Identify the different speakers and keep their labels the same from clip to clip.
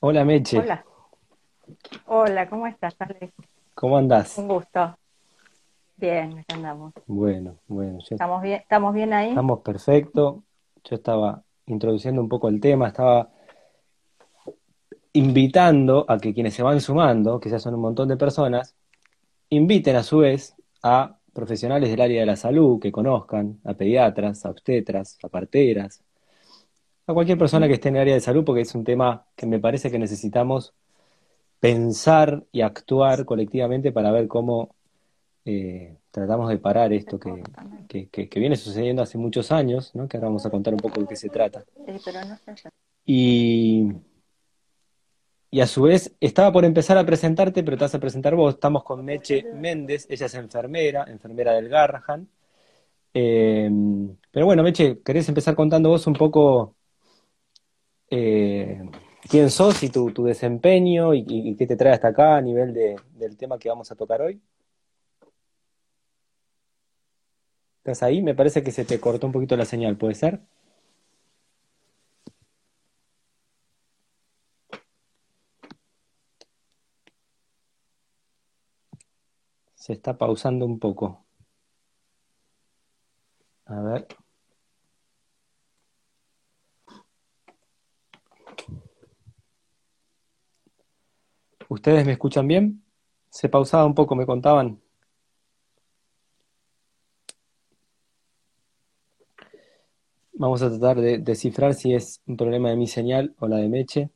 Speaker 1: Hola Meche,
Speaker 2: Hola, hola, ¿cómo estás, Ale?
Speaker 1: ¿cómo andás?
Speaker 2: Un gusto. Bien, acá andamos.
Speaker 1: Bueno, bueno, yo-
Speaker 2: ¿Estamos bien? ¿Estamos bien ahí?
Speaker 1: estamos perfecto. Yo estaba introduciendo un poco el tema, estaba invitando a que quienes se van sumando, que ya son un montón de personas, inviten a su vez a profesionales del área de la salud que conozcan, a pediatras, a obstetras, a parteras, a cualquier persona que esté en el área de salud, porque es un tema que me parece que necesitamos pensar y actuar colectivamente para ver cómo eh, tratamos de parar esto que, que, que- que viene sucediendo hace muchos años, ¿no? Que ahora vamos a contar un poco de qué se trata.
Speaker 2: Yo.
Speaker 1: Y, y a su vez, estaba por empezar a presentarte, pero te vas a presentar vos. Estamos con Meche Méndez, ella es enfermera, enfermera del Garrahan. Eh, pero bueno, Meche, ¿querés empezar contando vos un poco eh, quién sos y tu, tu desempeño y, qué te trae hasta acá a nivel de- del tema que vamos a tocar hoy? ¿Estás ahí? Me parece que se te cortó un poquito la señal, ¿puede ser? Se está pausando un poco. A ver. ¿Ustedes me escuchan bien? Se pausaba un poco, me contaban. Vamos a tratar de descifrar si es un problema de mi señal o la de Meche.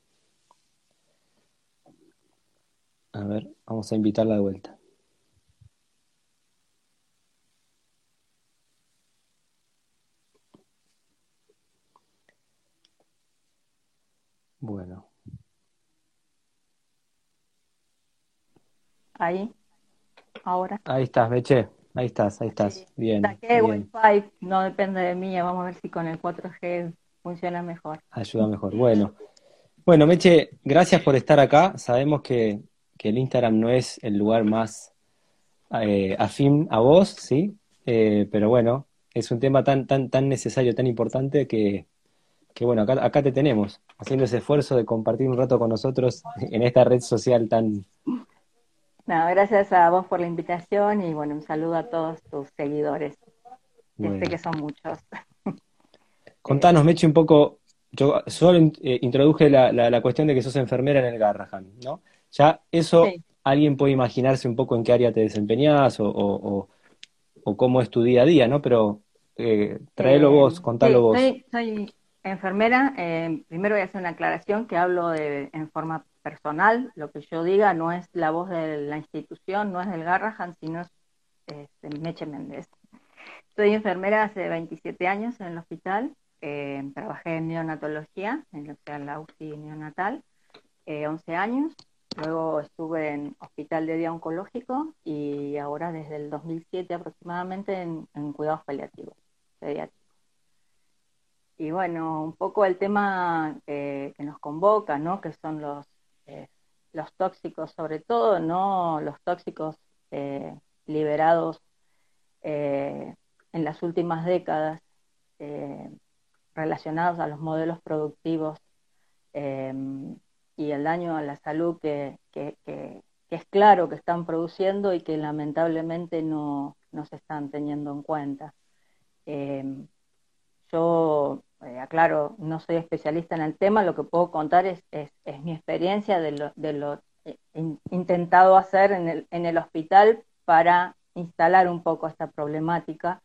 Speaker 1: A ver, vamos a invitarla de vuelta. Bueno,
Speaker 2: Ahí, ahora.
Speaker 1: ahí estás, Meche. Ahí estás, ahí estás.
Speaker 2: Sí.
Speaker 1: Bien,
Speaker 2: Saqué
Speaker 1: bien.
Speaker 2: Wi-Fi, no depende de mí. Vamos a ver si con el 4G funciona mejor.
Speaker 1: Ayuda mejor. Bueno, bueno, Meche, gracias por estar acá. Sabemos que, que el Instagram no es el lugar más eh, afín a vos, ¿sí? Eh, pero bueno, es un tema tan, tan, tan necesario, tan importante que, que bueno, acá, acá te tenemos, haciendo ese esfuerzo de compartir un rato con nosotros en esta red social tan...
Speaker 2: Nada, gracias a vos por la invitación y bueno, un saludo a todos tus seguidores, que sé
Speaker 1: Bueno,
Speaker 2: que son muchos.
Speaker 1: contanos, Meche, un poco, yo solo eh, introduje la, la, la cuestión de que sos enfermera en el Garrahan, ¿no? Ya eso,
Speaker 2: Sí.
Speaker 1: alguien puede imaginarse un poco en qué área te desempeñás o, o, o- o cómo es tu día a día, ¿no? Pero eh, tráelo
Speaker 2: Eh,
Speaker 1: vos, contalo
Speaker 2: sí,
Speaker 1: vos.
Speaker 2: soy, soy enfermera. eh, primero voy a hacer una aclaración que hablo de, en forma personal. Lo que yo diga no es la voz de la institución, no es del Garrahan, sino es, es de Meche Méndez. Soy enfermera hace 27 años en el hospital. eh, trabajé en neonatología, en que sea la UCI neonatal, eh, 11 años. Luego estuve en hospital de día oncológico y ahora desde el 2007 aproximadamente en, cuidados paliativos, pediátricos. Y bueno, un poco el tema eh, que nos convoca, ¿no? Que son los, los tóxicos, sobre todo, ¿no? Los tóxicos eh, liberados eh, en las últimas décadas eh, relacionados a los modelos productivos eh, y el daño a la salud que, es claro que están produciendo y que lamentablemente no, no se están teniendo en cuenta. Yo, eh, aclaro, no soy especialista en el tema, lo que puedo contar es, mi experiencia de lo, eh, in, intentado hacer en el, hospital para instalar un poco esta problemática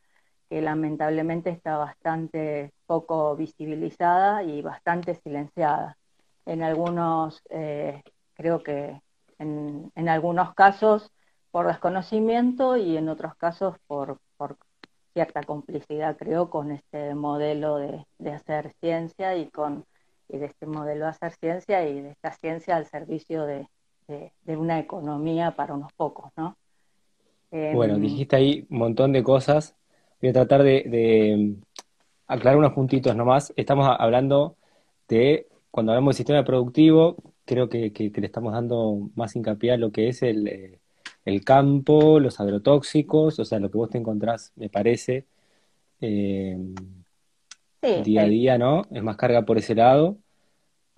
Speaker 2: que lamentablemente está bastante poco visibilizada y bastante silenciada. En algunos, eh, creo que en, algunos casos por desconocimiento y en otros casos por cierta complicidad, creo, con este modelo de, de, hacer ciencia y con y de este modelo de hacer ciencia y de esta ciencia al servicio de, de, una economía para unos pocos, ¿no?
Speaker 1: Bueno, eh, dijiste ahí un montón de cosas. Voy a tratar de, de aclarar unos puntitos nomás. Estamos hablando de, cuando hablamos de sistema productivo, creo que, que, que le estamos dando más hincapié a lo que es el, eh, el campo, los agrotóxicos, o sea, lo que vos te encontrás, me parece, eh,
Speaker 2: sí,
Speaker 1: día a día, ¿no? Es más carga por ese lado.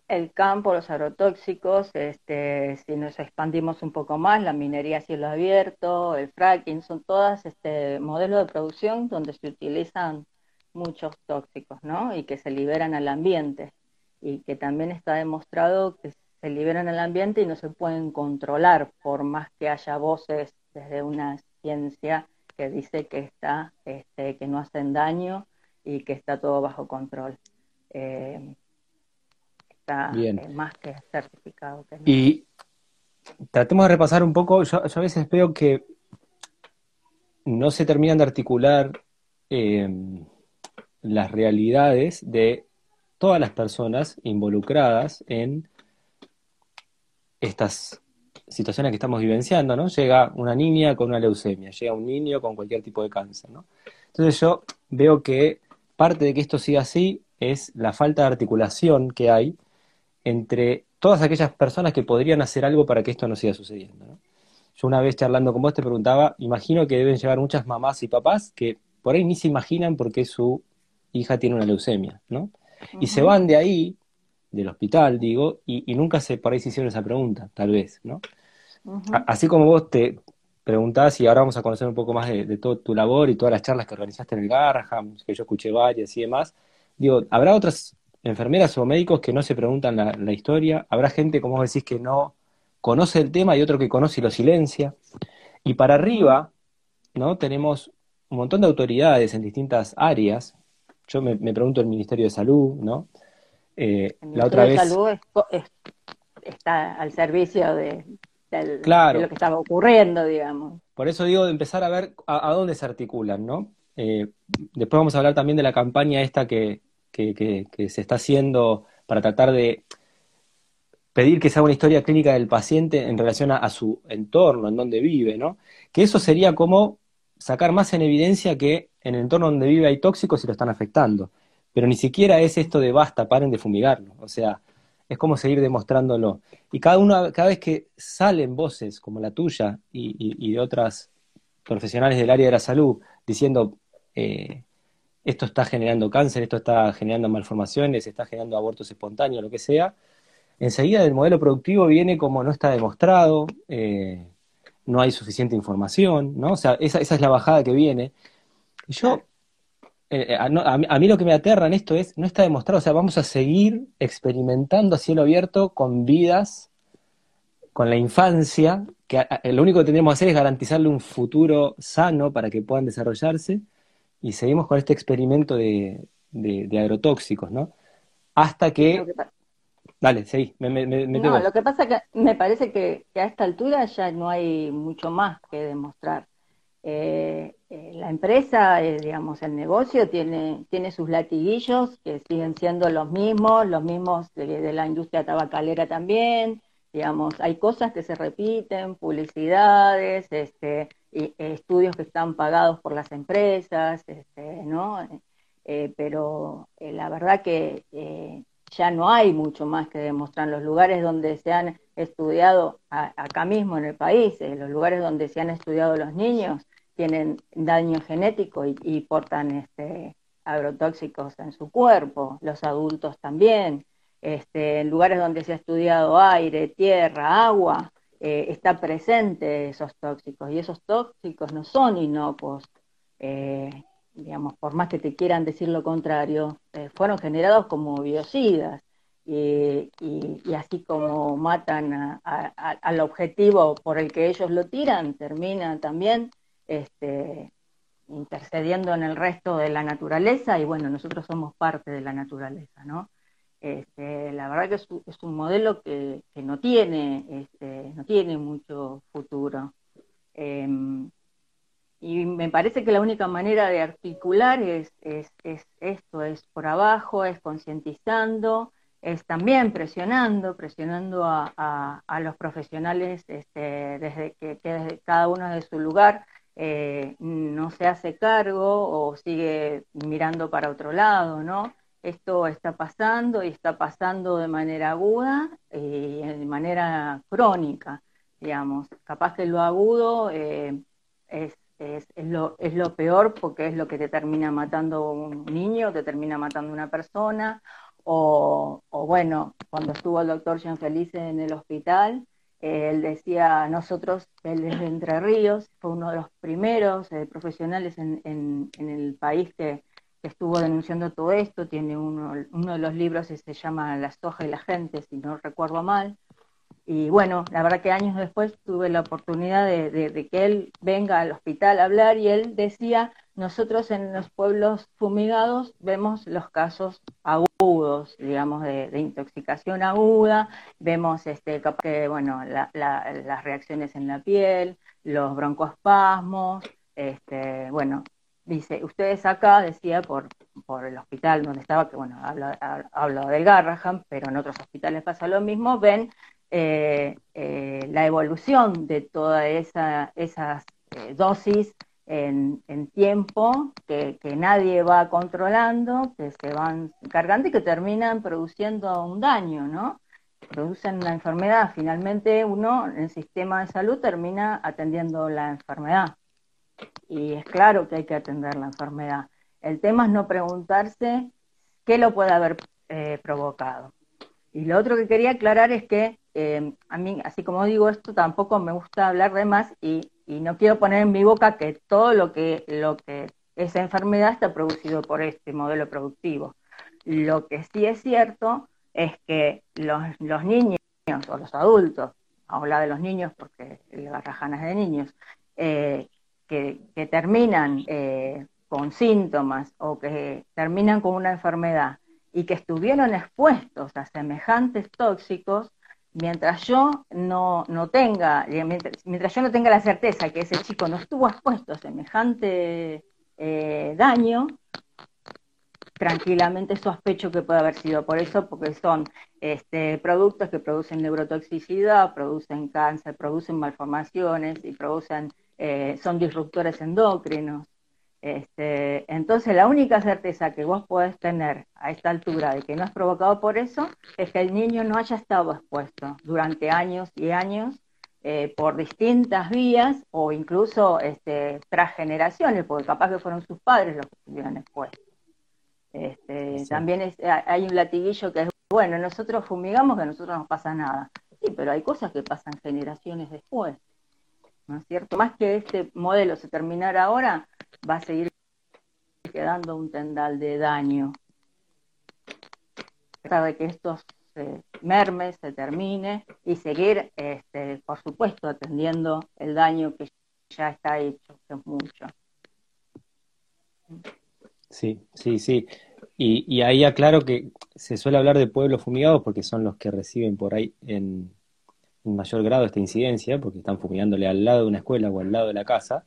Speaker 2: el campo, los agrotóxicos, este, si nos expandimos un poco más, la minería a cielo abierto, el fracking, son todas este, modelos de producción donde se utilizan muchos tóxicos, ¿no? Y que se liberan al ambiente. Y que también está demostrado que se liberan al ambiente y no se pueden controlar, por más que haya voces desde una ciencia que dice que está, este, que no hacen daño y que está todo bajo control. Eh, está eh, más que certificado.
Speaker 1: Y tratemos de repasar un poco, yo, a veces veo que no se terminan de articular em, las realidades de todas las personas involucradas en estas situaciones que estamos vivenciando, ¿no? Llega una niña con una leucemia, llega un niño con cualquier tipo de cáncer, ¿no? Entonces yo veo que parte de que esto siga así es la falta de articulación que hay entre todas aquellas personas que podrían hacer algo para que esto no siga sucediendo. ¿no? Yo una vez charlando con vos te preguntaba, imagino que deben llegar muchas mamás y papás que por ahí ni se imaginan por qué su hija tiene una leucemia, ¿no? Y se van de ahí, del hospital, digo, y, nunca se por ahí se hicieron esa pregunta, tal vez, ¿no? Así como vos te preguntás, y ahora vamos a conocer un poco más de, de toda tu labor y todas las charlas que organizaste en el Garraham, que yo escuché varias y demás, digo, ¿habrá otras enfermeras o médicos que no se preguntan la, historia, habrá gente, como vos decís, que no conoce el tema y otro que conoce y lo silencia. Y para arriba, ¿no? Tenemos un montón de autoridades en distintas áreas. Yo me, pregunto el Ministerio de Salud, ¿no?
Speaker 2: Eh, la otra vez... de Salud está al servicio de, lo que estaba ocurriendo, digamos.
Speaker 1: Por eso digo de empezar a ver a, dónde se articulan, ¿no? Eh, después vamos a hablar también de la campaña esta que, que, se está haciendo para tratar de pedir que sea una historia clínica del paciente en relación a, su entorno, en donde vive, ¿no? Que eso sería como sacar más en evidencia que en el entorno donde vive hay tóxicos y lo están afectando. Pero ni siquiera es esto de basta, paren de fumigarlo. O sea, es como seguir demostrándolo. Y cada, uno, cada vez que salen voces como la tuya y, de otras profesionales del área de la salud diciendo eh, esto está generando cáncer, esto está generando malformaciones, está generando abortos espontáneos, lo que sea, enseguida del modelo productivo viene como no está demostrado, eh, no hay suficiente información, ¿no? O sea, esa, esa es la bajada que viene. Y yo, eh, eh, a, a, mí lo que me aterra en esto es, no está demostrado, o sea, vamos a seguir experimentando a cielo abierto con vidas, con la infancia, que lo único que tendríamos que hacer es garantizarle un futuro sano para que puedan desarrollarse y seguimos con este experimento de, de, agrotóxicos, ¿no? Hasta que... Dale, seguí. Me, me,
Speaker 2: no, lo que pasa es que me parece que, a esta altura ya no hay mucho más que demostrar. Eh, eh, la empresa, eh, digamos, el negocio tiene, tiene sus latiguillos que siguen siendo los mismos, los mismos de, la industria tabacalera también, digamos, hay cosas que se repiten, publicidades, este, estudios que están pagados por las empresas, este, ¿no? Pero la verdad que ya no hay mucho más que demostrar. Los lugares donde se han estudiado, acá mismo en el país, los lugares donde se han estudiado los niños, tienen daño genético y, portan este, agrotóxicos en su cuerpo, los adultos también. Este, en lugares donde se ha estudiado aire, tierra, agua, eh, está presente esos tóxicos y esos tóxicos no son inocuos. Eh, digamos, por más que te quieran decir lo contrario, eh, fueron generados como biocidas y, así como matan al objetivo por el que ellos lo tiran, terminan también este, intercediendo en el resto de la naturaleza y bueno, nosotros somos parte de la naturaleza, ¿no? Este, la verdad que es, un modelo que, no tiene este, no tiene mucho futuro. Em, y me parece que la única manera de articular es, es, esto, es por abajo, es concientizando, es también presionando, presionando a, los profesionales desde que, cada uno de su lugar eh, no se hace cargo o sigue mirando para otro lado, ¿no? esto está pasando y está pasando de manera aguda y de manera crónica, digamos. Capaz que lo agudo eh, es, lo, peor porque es lo que te termina matando un niño, te termina matando una persona, o, bueno, cuando estuvo el doctor Jean Felice en el hospital, él decía, nosotros, él es de Entre Ríos, fue uno de los primeros eh, profesionales en, el país que, estuvo denunciando todo esto, tiene uno, uno de los libros que se llama La soja y la gente, si no recuerdo mal, y bueno, la verdad que años después tuve la oportunidad de, que él venga al hospital a hablar y él decía, nosotros en los pueblos fumigados vemos los casos agudos, digamos, de, intoxicación aguda, vemos este, que, bueno, las reacciones en la piel, los broncoespasmos, este, bueno, dice, ustedes acá, decía, por, por el hospital donde estaba, que bueno, hablo, del Garraham, pero en otros hospitales pasa lo mismo, ven eh, eh, la evolución de todas esa, esas eh, dosis en, tiempo que, nadie va controlando, que se van cargando y que terminan produciendo un daño, ¿no? Producen una enfermedad. Finalmente uno en el sistema de salud termina atendiendo la enfermedad. Y es claro que hay que atender la enfermedad. El tema es no preguntarse qué lo puede haber provocado. Y lo otro que quería aclarar es que eh, a mí, así como digo esto, tampoco me gusta hablar de más y, no quiero poner en mi boca que todo lo que, lo esa enfermedad está producido por este modelo productivo. Lo que sí es cierto es que los, niños o los adultos, habla de los niños porque la rajana es de niños, eh, que, terminan eh, con síntomas o que terminan con una enfermedad y que estuvieron expuestos a semejantes tóxicos, mientras yo no, no tenga, mientras, yo no tenga la certeza que ese chico no estuvo expuesto a semejante eh, daño, tranquilamente sospecho que puede haber sido por eso, porque son este, productos que producen neurotoxicidad, producen cáncer, producen malformaciones y producen, eh, son disruptores endocrinos. Este, entonces, la única certeza que vos podés tener a esta altura de que no es provocado por eso es que el niño no haya estado expuesto durante años y años eh, por distintas vías o incluso este, tras generaciones, porque capaz que fueron sus padres los que estuvieron expuestos. Este, También hay un latiguillo que es, bueno, nosotros fumigamos que a nosotros no pasa nada. Sí, pero hay cosas que pasan generaciones después. ¿No es cierto? Más que este modelo se terminara ahora, va a seguir quedando un tendal de daño. Trata de que estos eh, mermes se termine y seguir, este, por supuesto, atendiendo el daño que ya está hecho, que es mucho.
Speaker 1: Sí, sí, sí. Y, y, ahí aclaro que se suele hablar de pueblos fumigados porque son los que reciben por ahí en, en mayor grado esta incidencia, porque están fumigándole al lado de una escuela o al lado de la casa.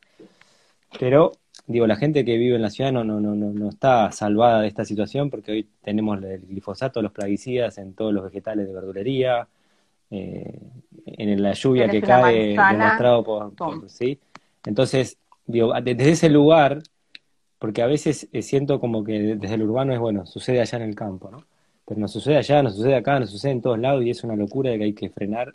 Speaker 1: Pero digo, la gente que vive en la ciudad no, no, no, no está salvada de esta situación porque hoy tenemos el glifosato, los plaguicidas en todos los vegetales de verdulería, eh, en la lluvia que cae demostrado por, ¿sí? Entonces, digo, desde ese lugar, porque a veces eh, siento como que desde el urbano es bueno, sucede allá en el campo, ¿no? Pero no sucede allá, no sucede acá, no sucede en todos lados y es una locura de que hay que frenar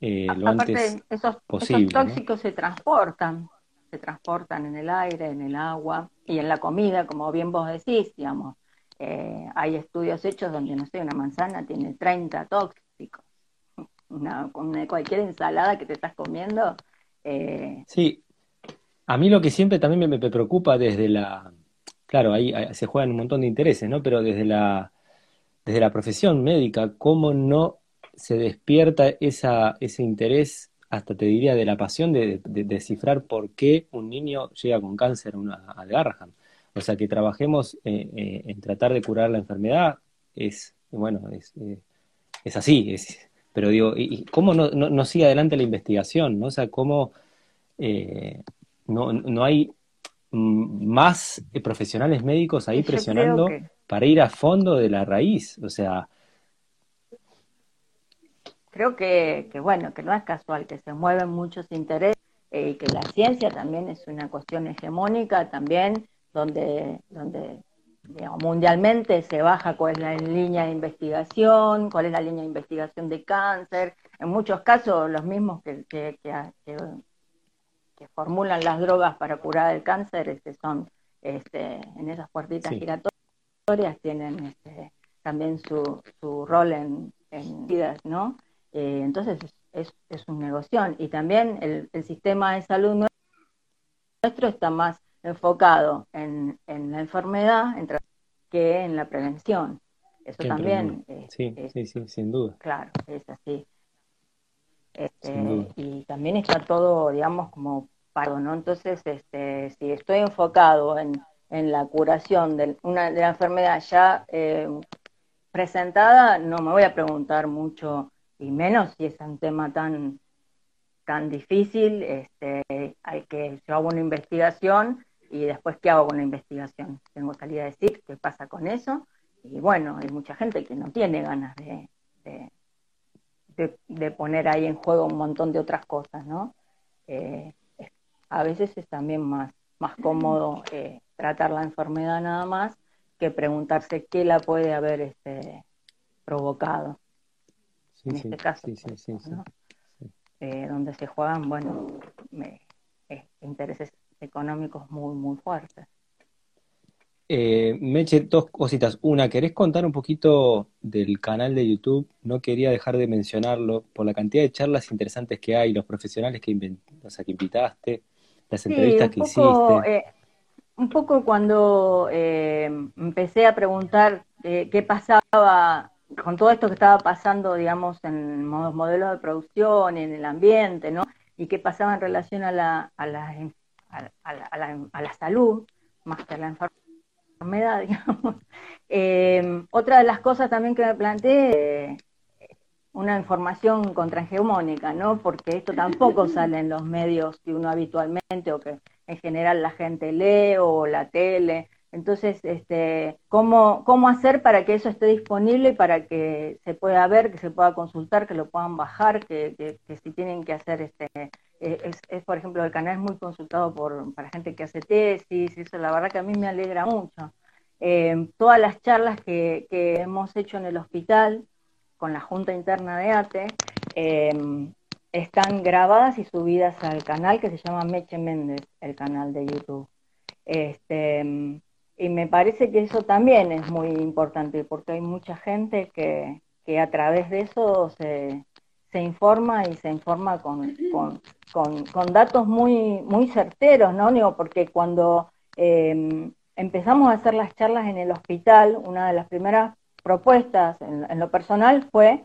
Speaker 1: eh, lo antes
Speaker 2: esos,
Speaker 1: posible.
Speaker 2: Esos tóxicos se transportan se transportan en el aire, en el agua y en la comida, como bien vos decís, digamos. Eh, hay estudios hechos donde, no sé, una manzana tiene 30 tóxicos. Una, cualquier ensalada que te estás comiendo.
Speaker 1: Eh... Sí, a mí lo que siempre también me, preocupa desde la. Claro, ahí, se juegan un montón de intereses, ¿no? Pero desde la, desde la profesión médica, ¿cómo no se despierta esa, ese interés hasta te diría de la pasión de, descifrar por qué un niño llega con cáncer al Garrahan. O sea, que trabajemos eh, eh, en tratar de curar la enfermedad es, bueno, es, eh, es así. Es, pero digo, ¿y cómo no, no, sigue adelante la investigación? ¿no? O sea, ¿cómo no, no hay más profesionales médicos ahí presionando para ir a fondo de la raíz? O sea,
Speaker 2: creo que, bueno, que no es casual, que se mueven muchos intereses eh, y que la ciencia también es una cuestión hegemónica también, donde, donde mundialmente se baja cuál es la línea de investigación, cuál es la línea de investigación de cáncer, en muchos casos los mismos que, que, formulan las drogas para curar el cáncer este, son este, en esas puertitas giratorias tienen este, también su, su rol en, en vidas, ¿no? Eh, entonces es, es, un negocio. Y también el, el, sistema de salud nuestro está más enfocado en, en la enfermedad que en la prevención. Eso también.
Speaker 1: sí, sí, sí, sin duda.
Speaker 2: Claro, es así. Este, y también está todo, digamos, como paro, ¿no? Entonces, este, si estoy enfocado en, en la curación de, una, de la enfermedad ya eh, presentada, no me voy a preguntar mucho, y menos si es un tema tan, tan difícil, este, hay que, yo hago una investigación y después, ¿qué hago con la investigación? Tengo salir a decir qué pasa con eso, y bueno, hay mucha gente que no tiene ganas de, de, poner ahí en juego un montón de otras cosas, ¿no? Eh, a veces es también más, más cómodo eh, tratar la enfermedad nada más que preguntarse qué la puede haber este, provocado. En este caso, eh, donde se juegan, bueno, intereses económicos muy, muy fuertes.
Speaker 1: Eh, Meche, dos cositas. Una, ¿querés contar un poquito del canal de YouTube? No quería dejar de mencionarlo por la cantidad de charlas interesantes que hay, los profesionales que, que invitaste, las entrevistas que hiciste.
Speaker 2: Eh, un poco cuando eh, empecé a preguntar eh, qué pasaba con todo esto que estaba pasando, digamos, en modelos de producción, en el ambiente, ¿no? Y qué pasaba en relación a la, a la, a la, a la, salud, más que a la enfermedad, digamos. Eh, otra de las cosas también que me planteé, una información contrahegemónica, ¿no? Porque esto tampoco sale en los medios que uno habitualmente o que en general la gente lee o la tele. Entonces, este, ¿cómo, ¿cómo hacer para que eso esté disponible para que se pueda ver, que se pueda consultar, que lo puedan bajar, que, si tienen que hacer, este, eh, es, por ejemplo, el canal es muy consultado por, para gente que hace tesis, eso la verdad que a mí me alegra mucho. Eh, todas las charlas que, que hemos hecho en el hospital con la Junta Interna de ATE, eh, están grabadas y subidas al canal que se llama Meche Méndez, el canal de YouTube. Este, y me parece que eso también es muy importante porque hay mucha gente que, que a través de eso se, se informa y se informa con, con, con, datos muy, muy certeros, ¿no? Digo, porque cuando em, empezamos a hacer las charlas en el hospital, una de las primeras propuestas en lo personal fue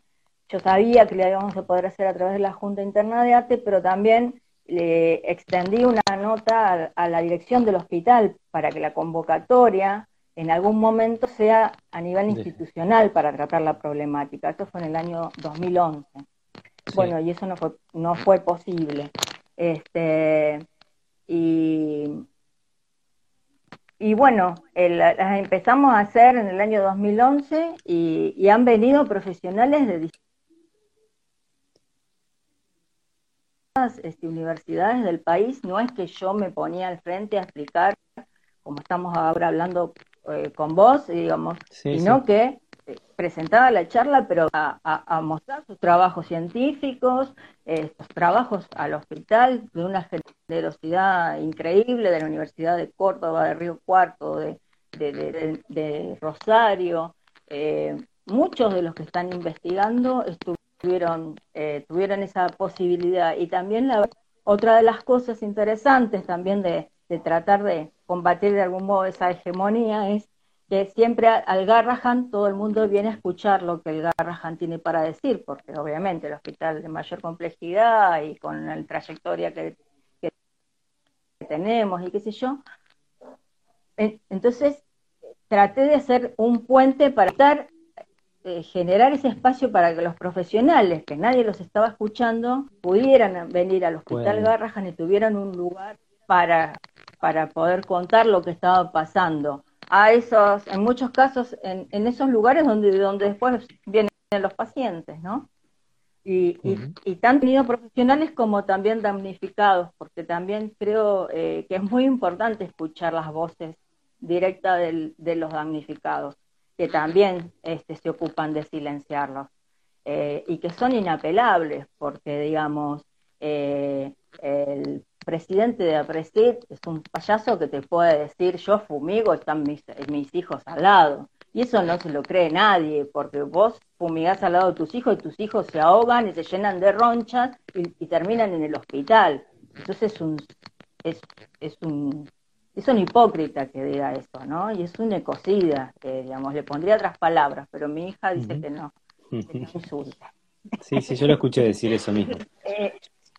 Speaker 2: yo sabía que la íbamos a poder hacer a través de la Junta Interna de Arte, pero también le extendí una nota a, la dirección del hospital para que la convocatoria en algún momento sea a nivel institucional para tratar la problemática. Esto fue en el año 2011. Bueno, y eso no fue, no fue posible. Este, y, y bueno, las empezamos a hacer en el año 2011 y, y han venido profesionales de este, universidades del país, no es que yo me ponía al frente a explicar, como estamos ahora hablando eh, con vos, digamos, sino que eh, presentaba la charla, pero a, mostrar sus trabajos científicos, estos trabajos al hospital, de una generosidad increíble de la Universidad de Córdoba, de Río Cuarto, de, de, Rosario. Eh, muchos de los que están investigando estuvieron tuvieron, eh, tuvieron esa posibilidad. Y también la, otra de las cosas interesantes también de, tratar de combatir de algún modo esa hegemonía es que siempre al Garrahan todo el mundo viene a escuchar lo que el Garrahan tiene para decir, porque obviamente el hospital de mayor complejidad y con la trayectoria que, que tenemos y qué sé yo. Entonces, traté de hacer un puente para estar eh, generar ese espacio para que los profesionales, que nadie los estaba escuchando, pudieran venir al Hospital Garrahan y tuvieran un lugar para, para poder contar lo que estaba pasando. A esos, en muchos casos, en, en esos lugares donde, donde después vienen los pacientes, ¿no? Y, y, tanto tenido profesionales como también damnificados, porque también creo eh, que es muy importante escuchar las voces directas de los damnificados que también este, se ocupan de silenciarlos eh, y que son inapelables porque, digamos, eh, el presidente de APRESID es un payaso que te puede decir, yo fumigo, están mis, mis hijos al lado. Y eso no se lo cree nadie, porque vos fumigás al lado de tus hijos y tus hijos se ahogan y se llenan de ronchas y, terminan en el hospital. Entonces es un, es, es un es un hipócrita que diga eso, ¿no? Y es un ecocida, que digamos, le pondría otras palabras, pero mi hija dice que no, que no insulta.
Speaker 1: Sí, sí, yo lo escuché decir eso mismo. Eh,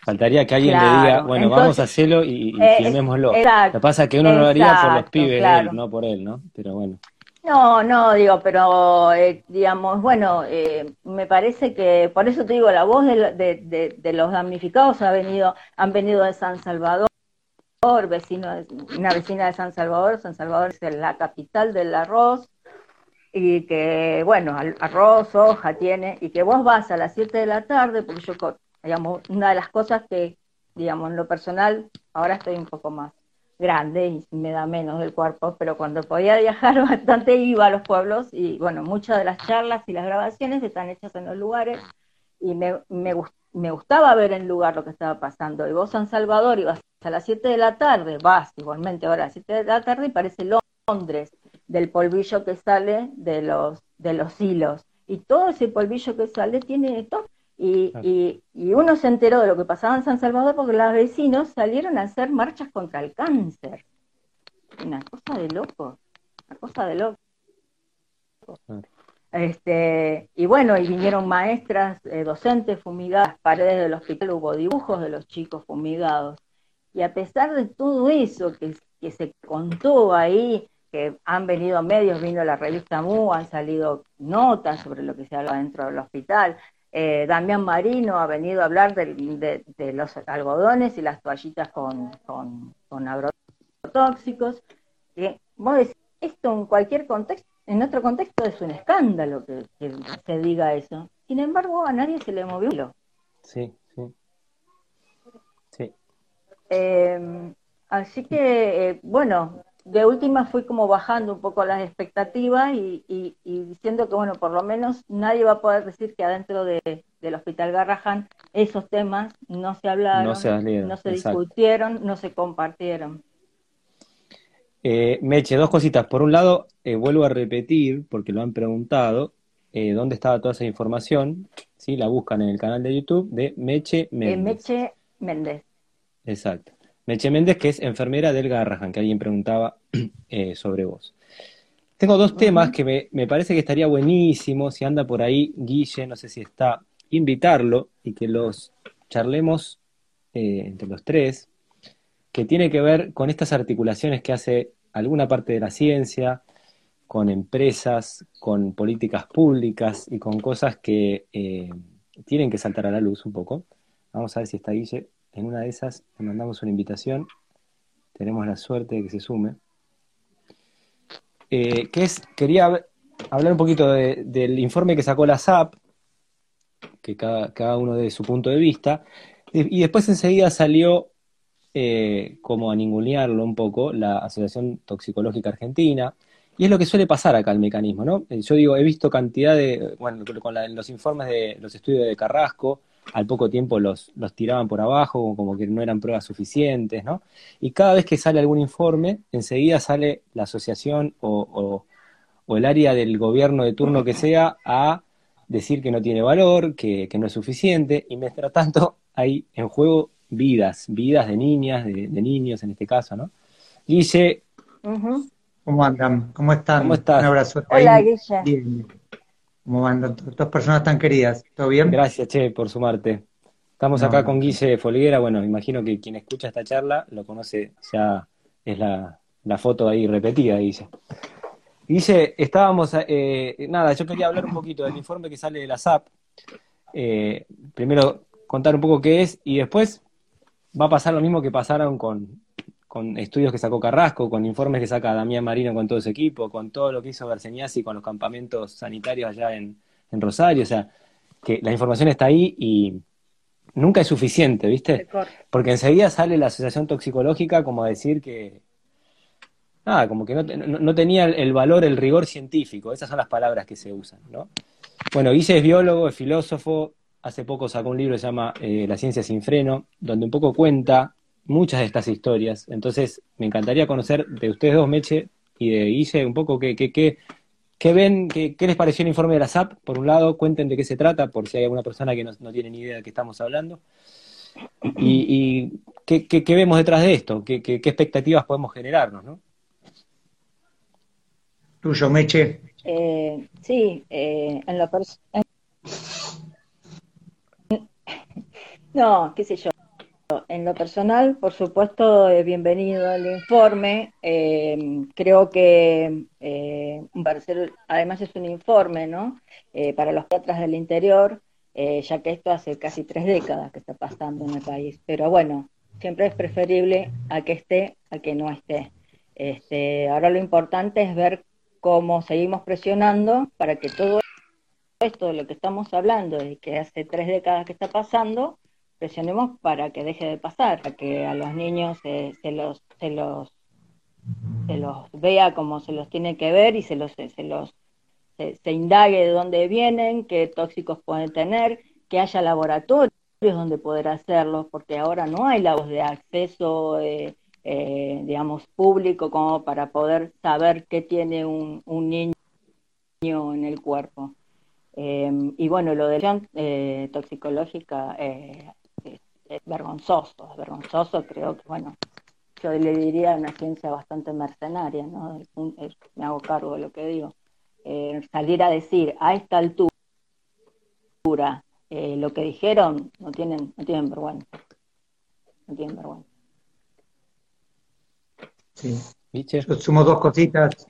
Speaker 1: Faltaría que alguien le diga, bueno, vamos a hacerlo y, y eh, Lo que pasa es que uno lo haría por los pibes de él, no por él, ¿no? Pero bueno.
Speaker 2: No, no, digo, pero eh, digamos, bueno, eh, me parece que, por eso te digo, la voz de, de, de, los damnificados ha venido, han venido de San Salvador, vecino, una vecina de San Salvador, San Salvador es la capital del arroz, y que, bueno, arroz, hoja tiene, y que vos vas a las 7 de la tarde, porque yo, digamos, una de las cosas que, digamos, en lo personal, ahora estoy un poco más grande y me da menos del cuerpo, pero cuando podía viajar bastante iba a los pueblos y bueno, muchas de las charlas y las grabaciones están hechas en los lugares. Y me, me, me gustaba ver en lugar lo que estaba pasando. Y vos San Salvador ibas a las 7 de la tarde, vas igualmente ahora a las 7 de la tarde y parece Londres, del polvillo que sale de los, de los hilos. Y todo ese polvillo que sale tiene esto y, y, y, uno se enteró de lo que pasaba en San Salvador porque los vecinos salieron a hacer marchas contra el cáncer. Una cosa de loco, una cosa de loco. Este, y bueno, y vinieron maestras, eh, docentes fumigadas, paredes del hospital, hubo dibujos de los chicos fumigados. Y a pesar de todo eso que, que se contó ahí, que han venido medios, vino la revista MU, han salido notas sobre lo que se habla dentro del hospital, eh, Damián Marino ha venido a hablar de, los algodones y las toallitas con, con, agrotóxicos. Que vos decís, esto en cualquier contexto, en otro contexto es un escándalo que, se diga eso. Sin embargo, a nadie se le movió.
Speaker 1: Sí, sí.
Speaker 2: sí. Eh, así que, eh, bueno, de última fui como bajando un poco las expectativas y, diciendo que, bueno, por lo menos nadie va a poder decir que adentro de, del Hospital Garrahan esos temas no se hablaron, no se, discutieron, no se compartieron.
Speaker 1: Eh, Meche, dos cositas. Por un lado, eh, vuelvo a repetir, porque lo han preguntado, eh, dónde estaba toda esa información. ¿sí? La buscan en el canal de YouTube de Meche Méndez.
Speaker 2: Meche Méndez.
Speaker 1: Exacto. Meche Méndez, que es enfermera del Garrahan, que alguien preguntaba sobre vos. Tengo dos temas que me, parece que estaría buenísimo, si anda por ahí Guille, no sé si está, invitarlo y que los charlemos eh, entre los tres, que tiene que ver con estas articulaciones que hace alguna parte de la ciencia, con empresas, con políticas públicas y con cosas que eh, tienen que saltar a la luz un poco. Vamos a ver si está Guille en una de esas le mandamos una invitación, tenemos la suerte de que se sume. Eh, que es, quería hablar un poquito del informe que sacó la SAP, que cada, uno de su punto de vista, y, después enseguida salió, eh, como a ningunearlo un poco, la Asociación Toxicológica Argentina, y es lo que suele pasar acá el mecanismo, ¿no? Yo digo, he visto cantidad de, bueno, con los informes de los estudios de Carrasco, al poco tiempo los, los tiraban por abajo, como que no eran pruebas suficientes, ¿no? Y cada vez que sale algún informe, enseguida sale la asociación o, el área del gobierno de turno que sea a decir que no tiene valor, que, no es suficiente, y mientras tanto hay en juego vidas, vidas de niñas, de, niños en este caso, ¿no? Guille.
Speaker 3: ¿Cómo andan? ¿Cómo están?
Speaker 1: ¿Cómo estás?
Speaker 3: Un abrazo.
Speaker 2: Hola, Guille.
Speaker 3: ¿Cómo van dos personas tan queridas? ¿Todo bien?
Speaker 1: Gracias, Che, por sumarte. Estamos acá con Guille Folguera. Bueno, imagino que quien escucha esta charla lo conoce, ya es la, foto ahí repetida, Guille. Guille, estábamos, eh, nada, yo quería hablar un poquito del informe que sale de la SAP. Eh, primero contar un poco qué es y después va a pasar lo mismo que pasaron con, con estudios que sacó Carrasco, con informes que saca Damián Marino con todo su equipo, con todo lo que hizo y con los campamentos sanitarios allá en, Rosario, o sea, que la información está ahí y nunca es suficiente, ¿viste? Porque enseguida sale la asociación toxicológica como a decir que, nada, como que no, tenía el valor, el rigor científico, esas son las palabras que se usan, ¿no? Bueno, Guille es biólogo, es filósofo, hace poco sacó un libro que se llama eh, La ciencia sin freno, donde un poco cuenta muchas de estas historias. Entonces, me encantaría conocer de ustedes dos, Meche y de Guille, un poco qué, qué, qué, qué ven, qué, qué, les pareció el informe de la SAP. Por un lado, cuenten de qué se trata, por si hay alguna persona que no, no tiene ni idea de qué estamos hablando. Y, y ¿qué, qué, qué, vemos detrás de esto, qué, qué expectativas podemos generarnos, ¿no?
Speaker 3: Tuyo, Meche.
Speaker 2: Eh, sí, eh, en lo personal. No, qué sé yo. En lo personal, por supuesto, bienvenido al informe. Eh, creo que eh, además es un informe, ¿no? Eh, para los pediatras del interior, ya que esto hace casi tres décadas que está pasando en el país. Pero bueno, siempre es preferible a que esté a que no esté. Este, ahora lo importante es ver cómo seguimos presionando para que todo esto de lo que estamos hablando y que hace tres décadas que está pasando, presionemos para que deje de pasar, para que a los niños se, los, se los se los vea como se los tiene que ver y se los se los se, indague de dónde vienen, qué tóxicos pueden tener, que haya laboratorios donde poder hacerlo, porque ahora no hay la voz de acceso, eh, eh, digamos, público como para poder saber qué tiene un, un niño en el cuerpo. Eh, y bueno, lo de la eh, toxicológica eh, es, vergonzoso, es vergonzoso, creo que, bueno, yo le diría una ciencia bastante mercenaria, ¿no? Me hago cargo de lo que digo. Eh, salir a decir a esta altura eh, lo que dijeron, no tienen, no tienen vergüenza. No tienen vergüenza.
Speaker 3: Sí. Yo sumo dos cositas,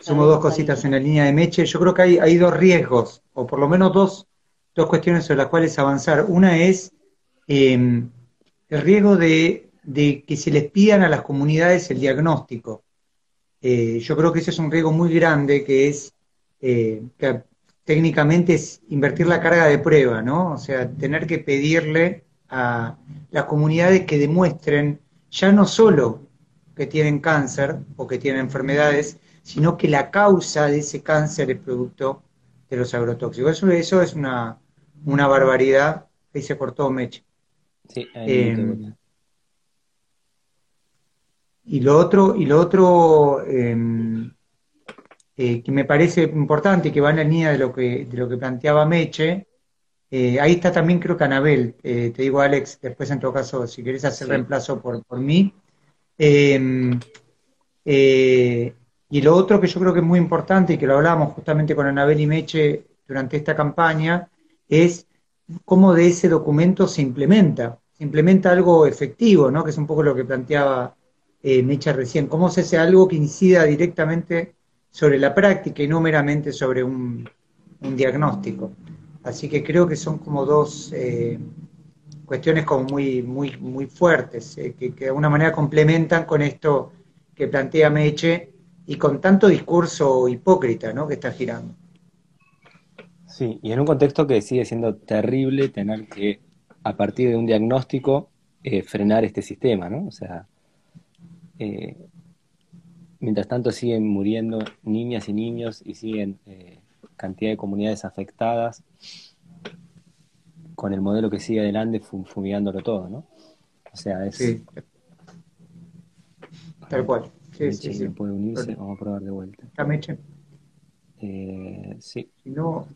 Speaker 3: sumo dos cositas en la línea de Meche. Yo creo que hay, hay dos riesgos, o por lo menos dos, dos cuestiones sobre las cuales avanzar. Una es eh, el riesgo de, que se les pidan a las comunidades el diagnóstico. Eh, yo creo que ese es un riesgo muy grande, que es eh, que técnicamente es invertir la carga de prueba, ¿no? O sea, tener que pedirle a las comunidades que demuestren ya no solo que tienen cáncer o que tienen enfermedades, sino que la causa de ese cáncer es producto de los agrotóxicos. Eso, eso es una, una barbaridad. Se cortó Meche.
Speaker 1: Sí, eh,
Speaker 3: y lo otro, y lo otro eh, eh, que me parece importante y que va en la línea de lo que, de lo que planteaba Meche, eh, ahí está también creo que Anabel, te digo Alex, después en todo caso, si querés hacer sí. reemplazo por, por mí. Em, y lo otro que yo creo que es muy importante y que lo hablábamos justamente con Anabel y Meche durante esta campaña es cómo de ese documento se implementa, se implementa algo efectivo, ¿no? que es un poco lo que planteaba eh, Meche recién, cómo se hace algo que incida directamente sobre la práctica y no meramente sobre un, un diagnóstico. Así que creo que son como dos eh, cuestiones como muy, muy, muy fuertes, eh, que, que, de alguna manera complementan con esto que plantea Meche y con tanto discurso hipócrita ¿no? que está girando.
Speaker 1: Sí, y en un contexto que sigue siendo terrible tener que, a partir de un diagnóstico, eh, frenar este sistema, ¿no? O sea, eh, mientras tanto siguen muriendo niñas y niños y siguen eh, cantidad de comunidades afectadas con el modelo que sigue adelante fumigándolo todo, ¿no? O sea, es...
Speaker 3: Sí. Tal cual. Sí,
Speaker 1: sí, sí. puede unirse, vamos a probar de vuelta.
Speaker 3: Cameche.
Speaker 1: Eh, sí.
Speaker 3: Si no...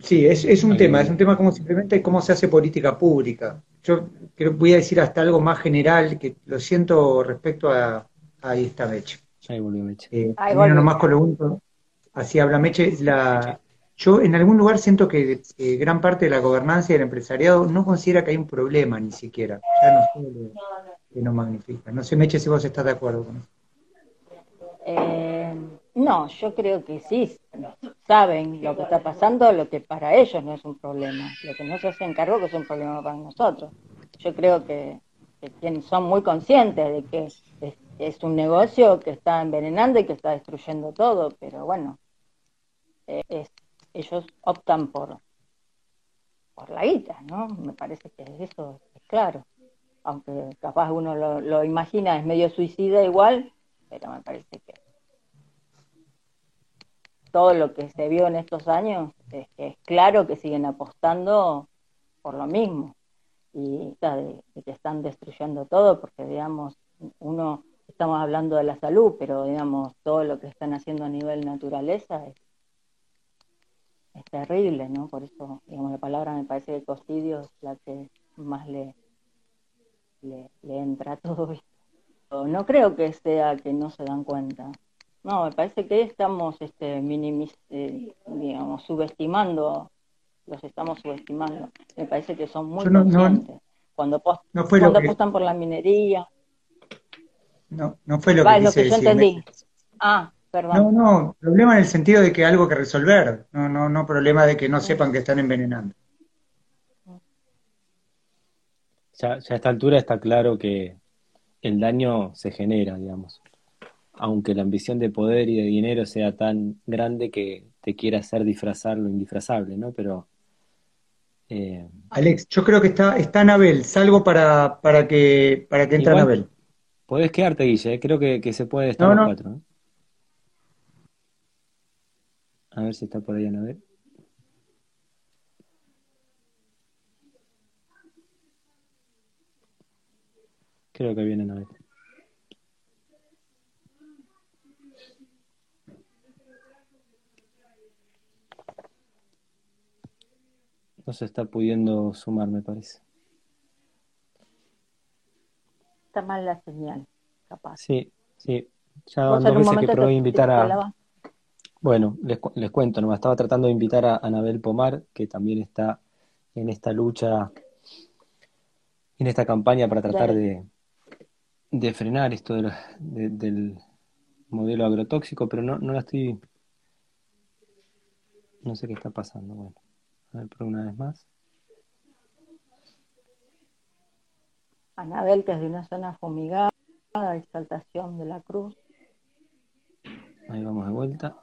Speaker 3: Sí, es, es un Ahí tema, es un tema como simplemente cómo se hace política pública. Yo creo, voy a decir hasta algo más general, que lo siento respecto a, a esta Meche.
Speaker 1: Ahí volvió Meche.
Speaker 3: Eh, Ahí volvió. nomás con lo único, así habla Meche, la, yo en algún lugar siento que eh, gran parte de la gobernanza y del empresariado no considera que hay un problema ni siquiera. Ya no sé lo que no magnifica. No sé, Meche, si vos estás de acuerdo con eso.
Speaker 2: Eh, no, yo creo que sí. Saben lo que está pasando, lo que para ellos no es un problema. Lo que no se hacen cargo que es un problema para nosotros. Yo creo que, son muy conscientes de que es, es un negocio que está envenenando y que está destruyendo todo, pero bueno, eh, es ellos optan por, por la guita, ¿no? Me parece que eso es claro. Aunque capaz uno lo, lo imagina, es medio suicida igual, pero me parece que todo lo que se vio en estos años es, es claro que siguen apostando por lo mismo. Y que están destruyendo todo, porque digamos, uno, estamos hablando de la salud, pero digamos, todo lo que están haciendo a nivel naturaleza es, terrible, ¿no? Por eso, digamos, la palabra me parece que ecocidio es la que más le, le, entra todo esto. No creo que sea que no se dan cuenta. No, me parece que estamos este, eh, digamos, subestimando los estamos subestimando. Me parece que son muy conscientes. cuando cuando apostan por la minería.
Speaker 3: No, no fue lo que,
Speaker 2: lo que yo entendí. Ah, perdón.
Speaker 3: No, no, problema en el sentido de que hay algo que resolver. No, no, no problema de que no sepan que están envenenando.
Speaker 1: Ya, ya a esta altura está claro que el daño se genera, digamos. Aunque la ambición de poder y de dinero sea tan grande que te quiera hacer disfrazar lo indisfrazable, ¿no? Pero
Speaker 3: eh, Alex, yo creo que está, está Anabel. Salgo para, para que para que entre Anabel.
Speaker 1: Podés quedarte, Guille. Eh, creo que, se puede estar no, cuatro. ¿eh? A ver si está por ahí Anabel. Creo que viene Anabel. No se está pudiendo sumar, me parece.
Speaker 2: Está mal la señal, capaz.
Speaker 1: Sí, sí. Ya dos veces que probé invitar a... Bueno, les, les cuento, me estaba tratando de invitar a Anabel Pomar, que también está en esta lucha, en esta campaña para tratar de, de, frenar esto del modelo agrotóxico, pero no, no la estoy... No sé qué está pasando, bueno. A ver, por una vez más.
Speaker 2: Anabel, que es de una zona fumigada, exaltación de la cruz.
Speaker 1: Ahí vamos de vuelta.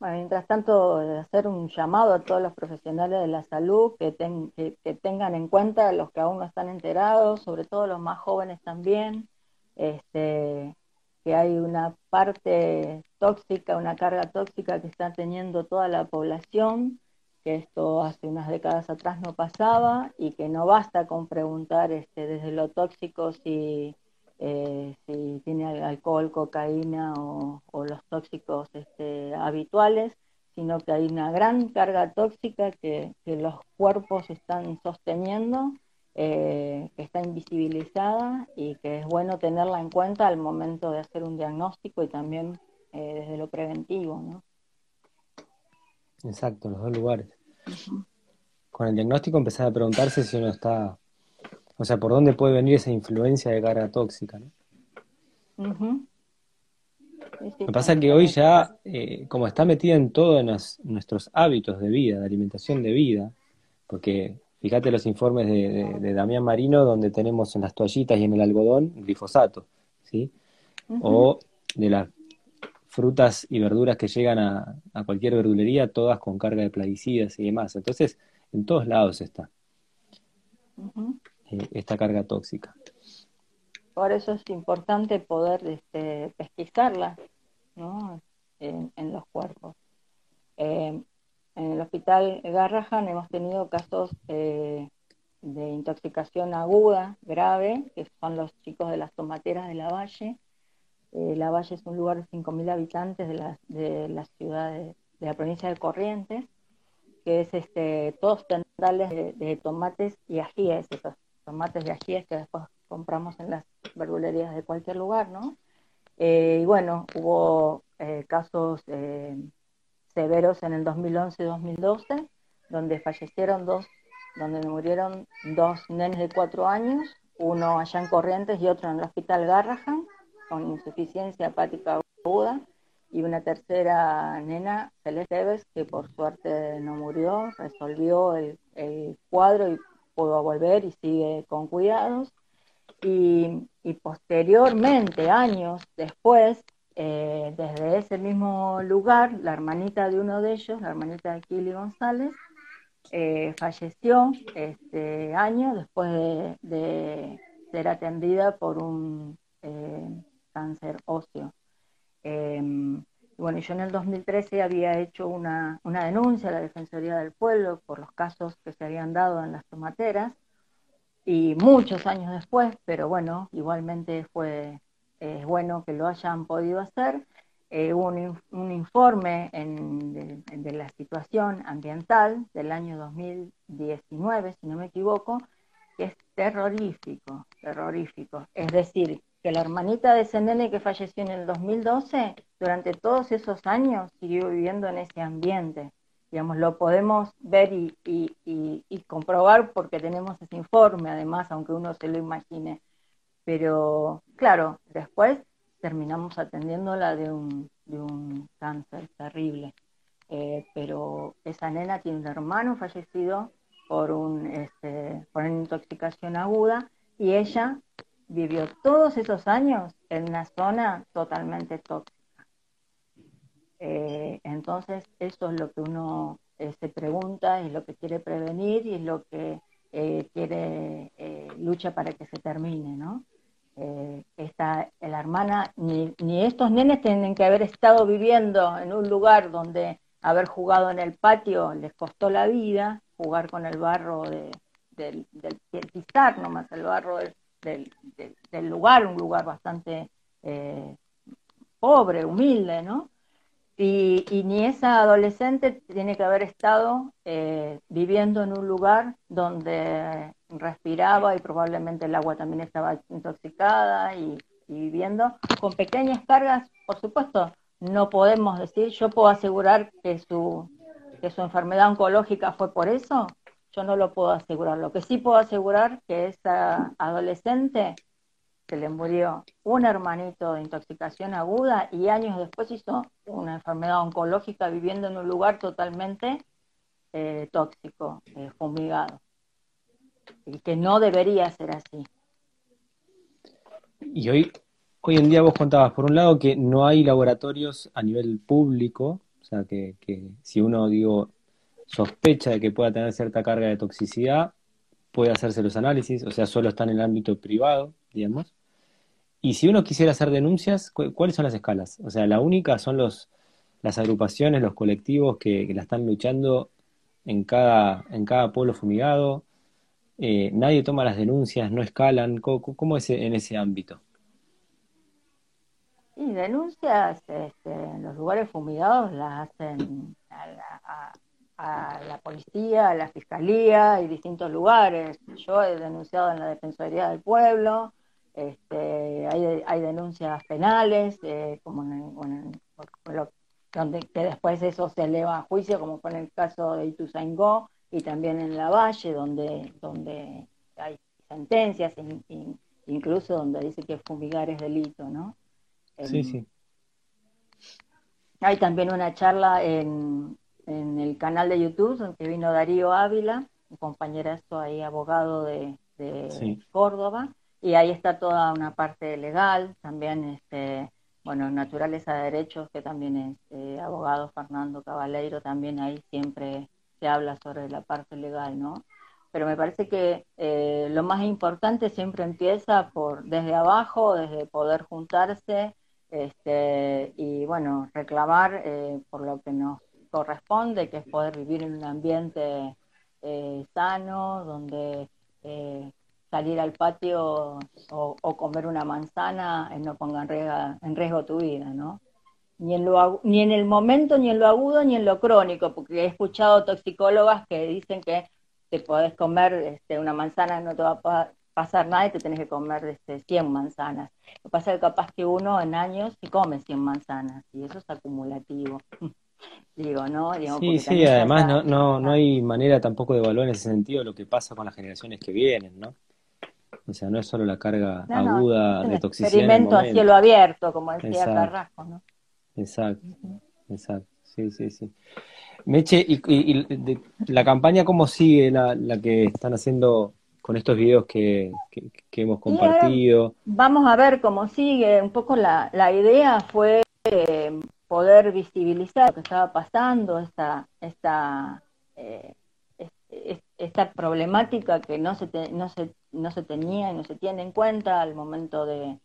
Speaker 2: Bueno, mientras tanto, hacer un llamado a todos los profesionales de la salud que, que, tengan en cuenta los que aún no están enterados, sobre todo los más jóvenes también, este, que hay una parte tóxica, una carga tóxica que está teniendo toda la población, que esto hace unas décadas atrás no pasaba y que no basta con preguntar este, desde lo tóxico si, eh, tiene alcohol, cocaína o, los tóxicos este, habituales, sino que hay una gran carga tóxica que los cuerpos están sosteniendo eh, que está invisibilizada y que es bueno tenerla en cuenta al momento de hacer un diagnóstico y también eh, desde lo preventivo, ¿no?
Speaker 1: Exacto, los dos lugares. Con el diagnóstico empezar a preguntarse si uno está, o sea, por dónde puede venir esa influencia de carga tóxica, ¿no? Lo que pasa es que hoy ya, eh, como está metida en todos nuestros hábitos de vida, de alimentación de vida, porque Fíjate los informes de, Damián Marino, donde tenemos en las toallitas y en el algodón glifosato, ¿sí? O de las frutas y verduras que llegan a, cualquier verdulería, todas con carga de plaguicidas y demás. Entonces, en todos lados está eh, esta carga tóxica.
Speaker 2: Por eso es importante poder este, pesquisarla ¿no? en, los cuerpos. Eh, en el hospital Garrahan hemos tenido casos eh, de intoxicación aguda, grave, que son los chicos de las tomateras de La Valle. Eh, la Valle es un lugar de 5.000 habitantes de la, de la ciudad de, la provincia de Corrientes, que es este, todos tendales de, tomates y ajíes, esos tomates de ajíes que después compramos en las verdulerías de cualquier lugar, ¿no? Eh, y bueno, hubo casos severos en el 2011-2012, donde fallecieron dos, donde murieron dos nenes de cuatro años, uno allá en Corrientes y otro en el hospital Garrahan, con insuficiencia hepática aguda, y una tercera nena, Celeste que por suerte no murió, resolvió el, cuadro y pudo volver y sigue con cuidados. Y posteriormente, años después, eh, desde ese mismo lugar, la hermanita de uno de ellos, la hermanita de Kili González, eh, falleció este año después de, ser atendida por un eh, cáncer óseo. Em, bueno, yo en el 2013 había hecho una, una denuncia a la Defensoría del Pueblo por los casos que se habían dado en las tomateras y muchos años después, pero bueno, igualmente fue es bueno que lo hayan podido hacer. Eh, hubo un, informe de, la situación ambiental del año 2019, si no me equivoco, que es terrorífico, terrorífico. Es decir, que la hermanita de ese que falleció en el 2012, durante todos esos años siguió viviendo en ese ambiente. Digamos, lo podemos ver y, y comprobar porque tenemos ese informe, además, aunque uno se lo imagine. Pero, claro, después terminamos atendiéndola de un, de un cáncer terrible. Eh, pero esa nena tiene un hermano fallecido por, un, este, por una intoxicación aguda y ella vivió todos esos años en una zona totalmente tóxica. Eh, entonces, eso es lo que uno eh, se pregunta, es lo que quiere prevenir y es lo que quiere, lucha para que se termine, ¿no? Eh, esta, la hermana, ni, ni, estos nenes tienen que haber estado viviendo en un lugar donde haber jugado en el patio les costó la vida, jugar con el barro de, del, del, pisar nomás el barro del, del, lugar, un lugar bastante eh, pobre, humilde, ¿no? Y, y, ni esa adolescente tiene que haber estado eh, viviendo en un lugar donde respiraba y probablemente el agua también estaba intoxicada y, viviendo con pequeñas cargas, por supuesto, no podemos decir, yo puedo asegurar que su, que su enfermedad oncológica fue por eso, yo no lo puedo asegurar. Lo que sí puedo asegurar que esa adolescente se le murió un hermanito de intoxicación aguda y años después hizo una enfermedad oncológica viviendo en un lugar totalmente eh, tóxico, eh, fumigado y que no debería ser así.
Speaker 1: Y hoy, hoy en día vos contabas, por un lado, que no hay laboratorios a nivel público, o sea, que, si uno, digo, sospecha de que pueda tener cierta carga de toxicidad, puede hacerse los análisis, o sea, solo está en el ámbito privado, digamos. Y si uno quisiera hacer denuncias, ¿cuáles son las escalas? O sea, la única son los, las agrupaciones, los colectivos que, la están luchando en cada, en cada pueblo fumigado, eh, nadie toma las denuncias, no escalan. ¿Cómo, es en ese ámbito?
Speaker 2: Y denuncias este, en los lugares fumigados las hacen a, la policía, a la fiscalía y distintos lugares. Yo he denunciado en la Defensoría del Pueblo, este, hay, hay denuncias penales, eh, como en, donde que después eso se eleva a juicio, como fue en el caso de Ituzaingó, y también en la Valle, donde, donde hay sentencias, incluso donde dice que fumigar es delito, ¿no?
Speaker 1: Sí, sí.
Speaker 2: Hay también una charla en, en el canal de YouTube donde vino Darío Ávila, un compañerazo ahí, abogado de, Córdoba, y ahí está toda una parte legal, también este, bueno, Naturales a Derechos, que también es eh, abogado Fernando Cabaleiro, también ahí siempre habla sobre la parte legal, ¿no? Pero me parece que eh, lo más importante siempre empieza por desde abajo, desde poder juntarse este, y, bueno, reclamar eh, por lo que nos corresponde, que es poder vivir en un ambiente eh, sano, donde salir al patio o, comer una manzana no ponga en riesgo, en riesgo tu vida, ¿no? ni en, lo, ni en el momento, ni en lo agudo, ni en lo crónico, porque he escuchado toxicólogas que dicen que te podés comer este, una manzana, no te va a pasar nada y te tenés que comer este, 100 manzanas. Lo que pasa es que capaz que uno en años se come 100 manzanas y eso es acumulativo. Digo, ¿no?
Speaker 1: sí, sí, además no, no, no hay manera tampoco de evaluar en ese sentido lo que pasa con las generaciones que vienen, ¿no? O sea, no es solo la carga aguda de toxicidad.
Speaker 2: Experimento a cielo abierto, como decía Carrasco, ¿no?
Speaker 1: Exacto, exacto, sí, sí, sí. Meche, ¿y, la campaña cómo sigue la, la, que están haciendo con estos videos que, que, hemos compartido?
Speaker 2: Vamos a ver cómo sigue. Un poco la, la idea fue eh, poder visibilizar lo que estaba pasando, esta, esta, eh, esta problemática que no se, no, se, no se tenía y no se tiene en cuenta al momento de,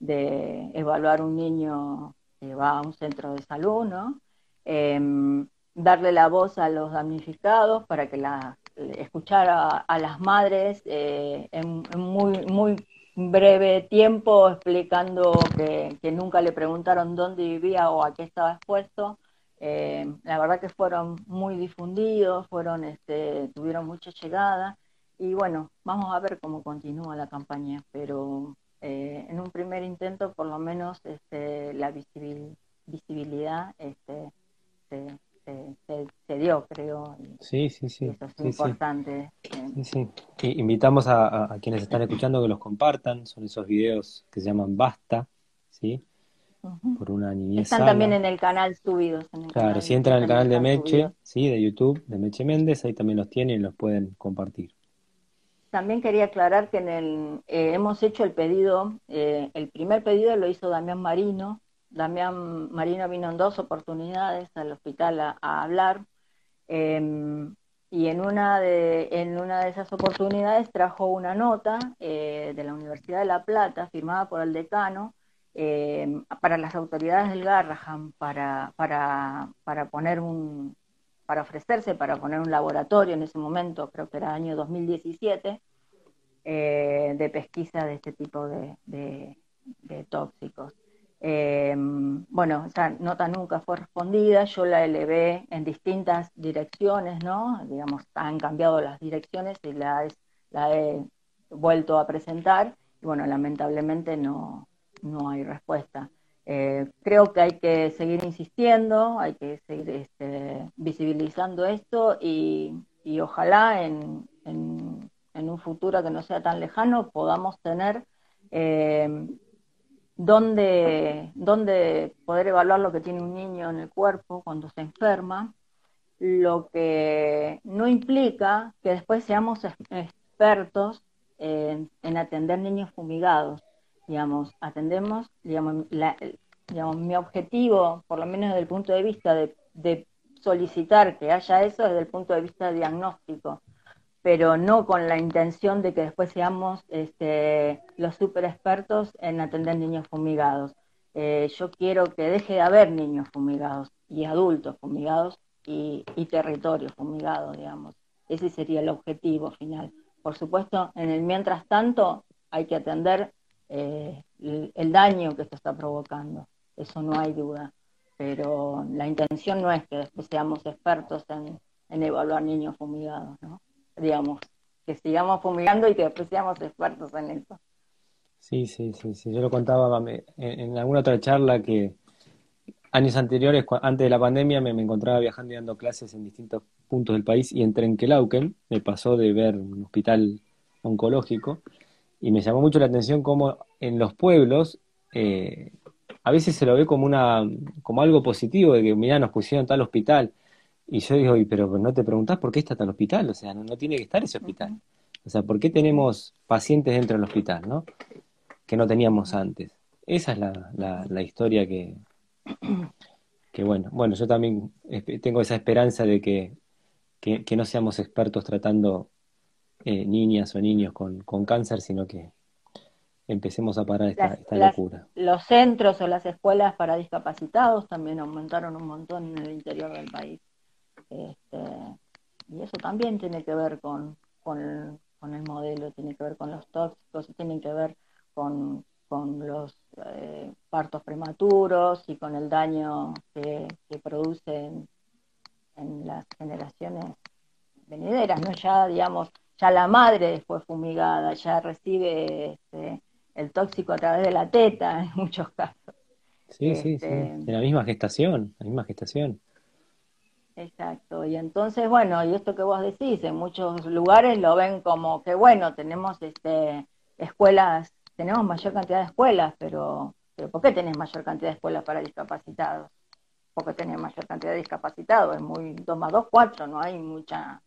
Speaker 2: de evaluar un niño que va a un centro de salud, ¿no? Em, darle la voz a los damnificados para que la, a, las madres eh, en, muy, muy breve tiempo explicando que, nunca le preguntaron dónde vivía o a qué estaba expuesto. Em, la verdad que fueron muy difundidos, fueron, este, tuvieron mucha llegada y bueno, vamos a ver cómo continúa la campaña, pero eh, en un primer intento por lo menos este, la visibilidad este, se, dio, creo.
Speaker 1: Sí, sí, sí.
Speaker 2: Eso es importante.
Speaker 1: Sí, sí. invitamos a, quienes están escuchando que los compartan, son esos videos que se llaman Basta, ¿sí? Por una niñez
Speaker 2: Están también en el canal subidos.
Speaker 1: claro, si entran al canal de Meche, sí, de YouTube, de Meche Méndez, ahí también los tienen y los pueden compartir.
Speaker 2: También quería aclarar que eh, hemos hecho el pedido, eh, el primer pedido lo hizo Damián Marino. Damián Marino vino en dos oportunidades al hospital a, hablar em, y en una, de, en una de esas oportunidades trajo una nota eh, de la Universidad de La Plata firmada por el decano em, para las autoridades del Garrahan para, para, para poner un, para ofrecerse para poner un laboratorio en ese momento, creo que era año 2017, eh, de pesquisa de este tipo de, tóxicos. Eh, bueno, esa nota nunca fue respondida, yo la elevé en distintas direcciones, ¿no? Digamos, han cambiado las direcciones y la, la he vuelto a presentar y bueno, lamentablemente no, no hay respuesta. Eh, creo que hay que seguir insistiendo, hay que seguir este, visibilizando esto y, ojalá en, un futuro que no sea tan lejano podamos tener eh, donde, donde poder evaluar lo que tiene un niño en el cuerpo cuando se enferma, lo que no implica que después seamos expertos en atender niños fumigados digamos, atendemos, digamos, mi objetivo, por lo menos desde el punto de vista de, solicitar que haya eso desde el punto de vista diagnóstico, pero no con la intención de que después seamos este, los super expertos en atender niños fumigados. Eh, yo quiero que deje de haber niños fumigados y adultos fumigados y territorios fumigados, digamos. Ese sería el objetivo final. Por supuesto, en el mientras tanto hay que atender eh, el, daño que esto está provocando, eso no hay duda. Pero la intención no es que después seamos expertos en, evaluar niños fumigados, ¿no? Digamos, que sigamos fumigando y que después seamos expertos en eso.
Speaker 1: Sí, sí, sí, sí. Yo lo contaba en, alguna otra charla que años anteriores, antes de la pandemia, me, encontraba viajando y dando clases en distintos puntos del país y en Trenquelauquen me pasó de ver un hospital oncológico y me llamó mucho la atención cómo en los pueblos eh, a veces se lo ve como una como algo positivo de que mira nos pusieron tal hospital y yo digo pero no te preguntás por qué está tal hospital o sea no, tiene que estar ese hospital o sea por qué tenemos pacientes dentro del hospital no que no teníamos antes. Esa es la, la, historia que que bueno bueno yo también tengo esa esperanza de que, que no seamos expertos tratando eh, niñas o niños con, cáncer, sino que empecemos a parar esta, locura.
Speaker 2: los centros o las escuelas para discapacitados también aumentaron un montón en el interior del país. Este, y eso también tiene que ver con, con, el, modelo, tiene que ver con los tóxicos, tiene que ver con, los eh, partos prematuros y con el daño que, que producen en las generaciones venideras, ¿no? Ya, digamos, ya la madre fue fumigada, ya recibe este, el tóxico a través de la teta en muchos casos.
Speaker 1: Sí, sí, sí, este, la misma gestación, la misma gestación.
Speaker 2: Exacto, y entonces, bueno, y esto que vos decís, en muchos lugares lo ven como que, bueno, tenemos este, escuelas, tenemos mayor cantidad de escuelas, pero, pero ¿por qué tenés mayor cantidad de escuelas para discapacitados? Porque tenés mayor cantidad de discapacitados, es muy 2 más 2, 4, no hay mucha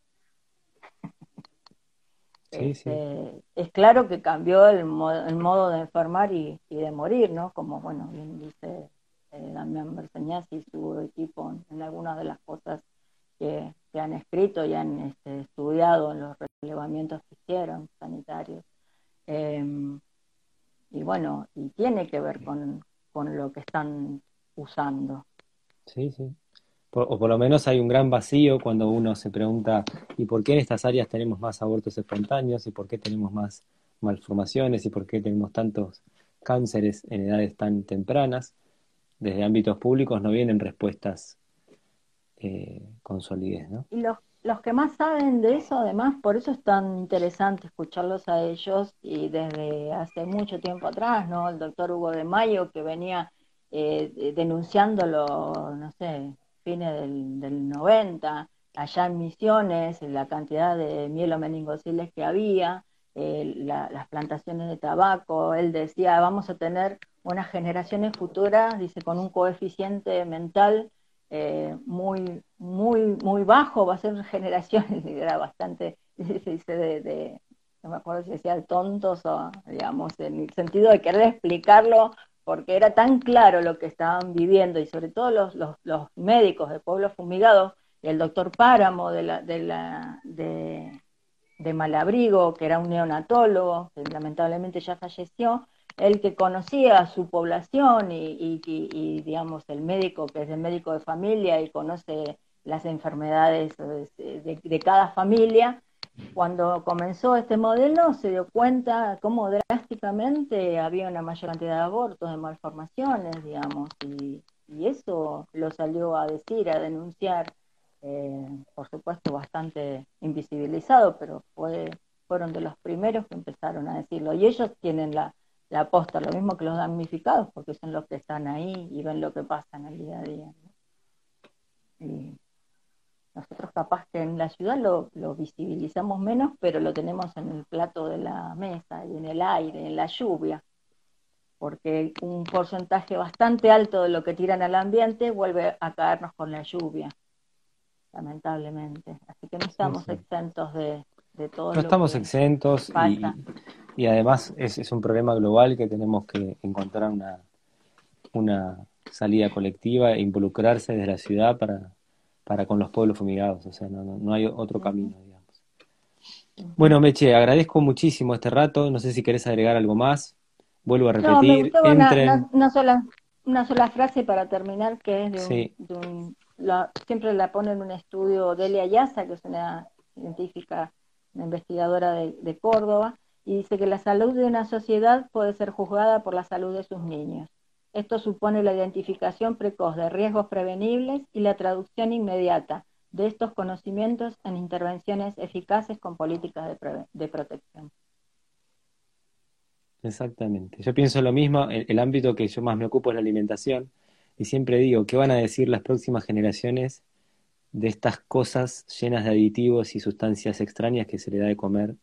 Speaker 2: este, es claro que cambió el, modo de enfermar y, de morir, ¿no? Como, bueno, bien dice eh, Damián Berseñaz y su equipo en, algunas de las cosas que, han escrito y han este, estudiado en los relevamientos que hicieron sanitarios. Em, y bueno, y tiene que ver con, lo que están usando.
Speaker 1: Sí, sí. O por lo menos hay un gran vacío cuando uno se pregunta, ¿y por qué en estas áreas tenemos más abortos espontáneos? ¿Y por qué tenemos más malformaciones? ¿Y por qué tenemos tantos cánceres en edades tan tempranas? Desde ámbitos públicos no vienen respuestas eh, con solidez.
Speaker 2: Y los, los que más saben de eso, además, por eso es tan interesante escucharlos a ellos y desde hace mucho tiempo atrás, ¿no? El doctor Hugo de Mayo que venía eh, denunciándolo, no sé, fines del, del 90, allá en Misiones, la cantidad de mielomeningociles que había, eh, las plantaciones de tabaco, él decía, vamos a tener unas generaciones futuras, dice, con un coeficiente mental eh, muy, muy, muy bajo, va a ser generaciones, era bastante, dice, de, de, no me acuerdo si decía tontos o, digamos, en el sentido de querer explicarlo porque era tan claro lo que estaban viviendo y sobre todo los, los, médicos de pueblos fumigados, el doctor Páramo de, la, de, de, Malabrigo, que era un neonatólogo, que lamentablemente ya falleció, el que conocía a su población y, y, digamos, el médico que es el médico de familia y conoce las enfermedades de, de cada familia, cuando comenzó este modelo se dio cuenta cómo drásticamente había una mayor cantidad de abortos, de malformaciones, digamos, y, eso lo salió a decir, a denunciar, eh, por supuesto bastante invisibilizado, pero fue, fueron de los primeros que empezaron a decirlo. Y ellos tienen la, la aposta, lo mismo que los damnificados, porque son los que están ahí y ven lo que pasa en el día a día. Nosotros capaz que en la ciudad lo, visibilizamos menos, pero lo tenemos en el plato de la mesa y en el aire, en la lluvia, porque un porcentaje bastante alto de lo que tiran al ambiente vuelve a caernos con la lluvia, lamentablemente. Así que no estamos exentos de, de todo.
Speaker 1: No estamos exentos y, y, además es, es un problema global que tenemos que encontrar una, una salida colectiva e involucrarse desde la ciudad para para con los pueblos fumigados, o sea, no, no, hay otro camino, digamos. Bueno, Meche, agradezco muchísimo este rato, no sé si querés agregar algo más, vuelvo a repetir,
Speaker 2: no, una, sola, una sola frase para terminar, que es de un, siempre la pone en un estudio Delia Yaza, que es una científica, una investigadora de, de Córdoba, y dice que la salud de una sociedad puede ser juzgada por la salud de sus niños. Esto supone la identificación precoz de riesgos prevenibles y la traducción inmediata de estos conocimientos en intervenciones eficaces con políticas de, protección.
Speaker 1: Exactamente. Yo pienso lo mismo, el, ámbito que yo más me ocupo es la alimentación y siempre digo, ¿qué van a decir las próximas generaciones de estas cosas llenas de aditivos y sustancias extrañas que se le da de comer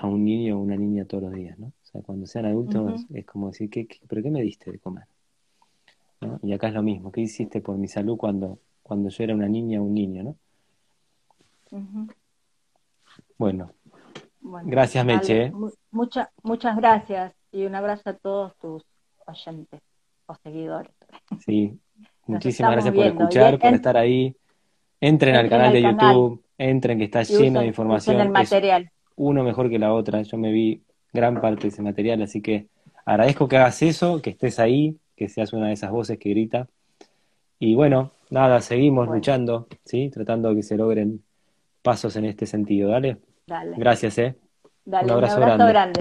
Speaker 1: a un niño o una niña todos los días, ¿no? O sea, cuando sean adultos es como decir, ¿qué, pero qué me diste de comer? Y acá es lo mismo, ¿qué hiciste por mi salud cuando, cuando yo era una niña o un niño? ¿no? bueno, gracias Meche. ¿eh?
Speaker 2: muchas gracias y un abrazo a todos tus oyentes o seguidores.
Speaker 1: Sí, muchísimas gracias por escuchar, por estar ahí. Entren, al canal de YouTube, entren que está lleno de información.
Speaker 2: El material.
Speaker 1: uno mejor que la otra, yo me vi gran parte de ese material, así que agradezco que hagas eso, que estés ahí, que seas una de esas voces que grita. Y bueno, nada, seguimos luchando, ¿sí? Tratando de que se logren pasos en este sentido, ¿dale?
Speaker 2: Dale.
Speaker 1: Gracias, ¿eh?
Speaker 2: Dale, un abrazo, grande.